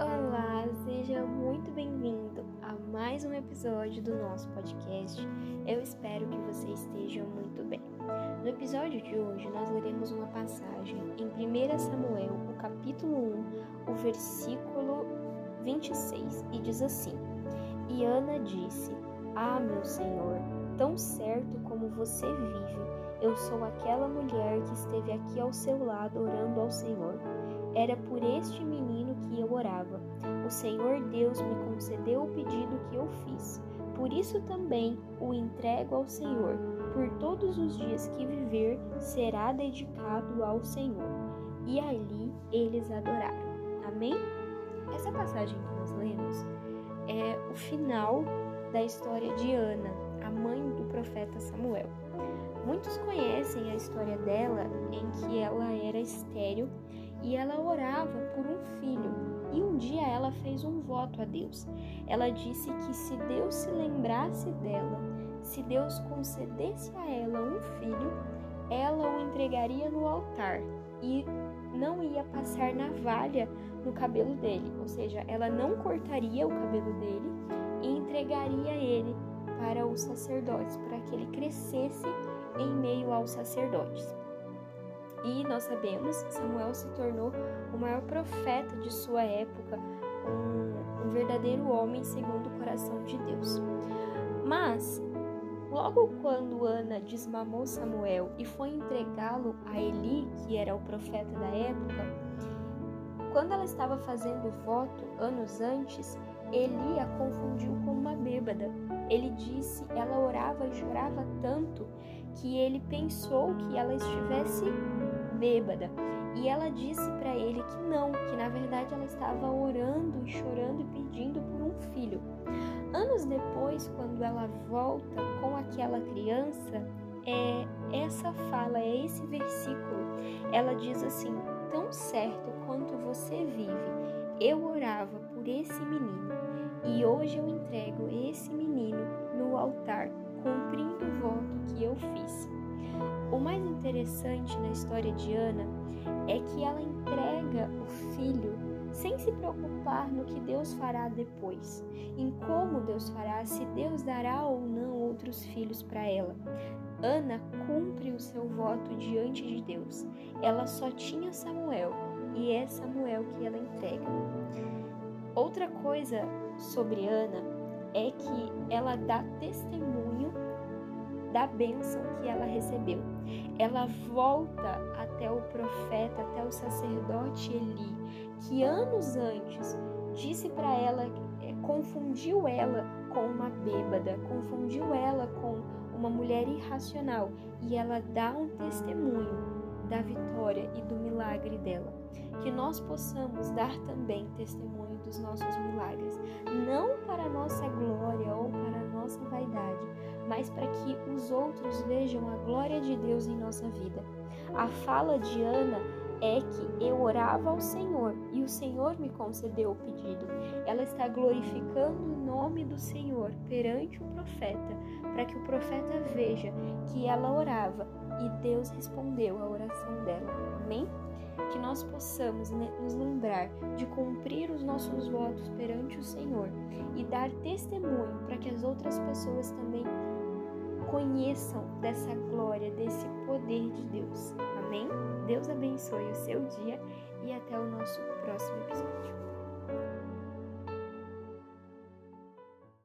Olá, seja muito bem-vindo a mais um episódio do nosso podcast. Eu espero que você esteja muito bem. No episódio de hoje, nós leremos uma passagem em 1 Samuel, o capítulo 1, o versículo 26, e diz assim: E Ana disse: Ah, meu Senhor, tão certo como você vive, eu sou aquela mulher que esteve aqui ao seu lado orando ao Senhor. Era por este menino que eu orava. O Senhor Deus me concedeu o pedido que eu fiz. Por isso também o entrego ao Senhor. Por todos os dias que viver, será dedicado ao Senhor. E ali eles adoraram. Amém? Essa passagem que nós lemos é o final da história de Ana, a mãe do profeta Samuel. Muitos conhecem a história dela em que ela era estéril e ela orava por um filho. E um dia ela fez um voto a Deus. Ela disse que se Deus se lembrasse dela, se Deus concedesse a ela um filho, ela o entregaria no altar e não ia passar navalha no cabelo dele, ou seja, ela não cortaria o cabelo dele e entregaria ele para os sacerdotes, para que ele crescesse em meio aos sacerdotes. E nós sabemos, Samuel se tornou o maior profeta de sua época, um, um verdadeiro homem segundo o coração de Deus. Mas, logo quando Ana desmamou Samuel e foi entregá-lo a Eli, que era o profeta da época, quando ela estava fazendo o voto anos antes, Eli a confundiu com uma bêbada. Ele disse, ela orava e chorava tanto que ele pensou que ela estivesse bêbada. E ela disse para ele que não, que na verdade ela estava orando e chorando e pedindo por um filho. Anos depois, quando ela volta com aquela criança, é essa fala, é esse versículo. Ela diz assim: Tão certo quanto você vive, eu orava por esse menino, e hoje eu entrego esse menino no altar, cumprindo o voto que eu fiz. O mais interessante na história de Ana é que ela entrega o filho sem se preocupar no que Deus fará depois, em como Deus fará, se Deus dará ou não outros filhos para ela. Ana cumpre o seu voto diante de Deus. Ela só tinha Samuel e é Samuel que ela entrega. Outra coisa sobre Ana é que ela dá testemunho da bênção que ela recebeu. Ela volta até o profeta, até o sacerdote Eli, que anos antes disse para ela, é, confundiu ela com uma bêbada, confundiu ela com uma mulher irracional, e ela dá um testemunho da vitória e do milagre dela. Que nós possamos dar também testemunho dos nossos milagres, não para nossa mas para que os outros vejam a glória de Deus em nossa vida. A fala de Ana é que eu orava ao Senhor e o Senhor me concedeu o pedido. Ela está glorificando o nome do Senhor perante o profeta, para que o profeta veja que ela orava e Deus respondeu a oração dela. Amém? Que nós possamos nos lembrar de cumprir os nossos votos perante o Senhor e dar testemunho para que as outras pessoas também conheçam dessa glória, desse poder de Deus. Amém? Deus abençoe o seu dia e até o nosso próximo episódio.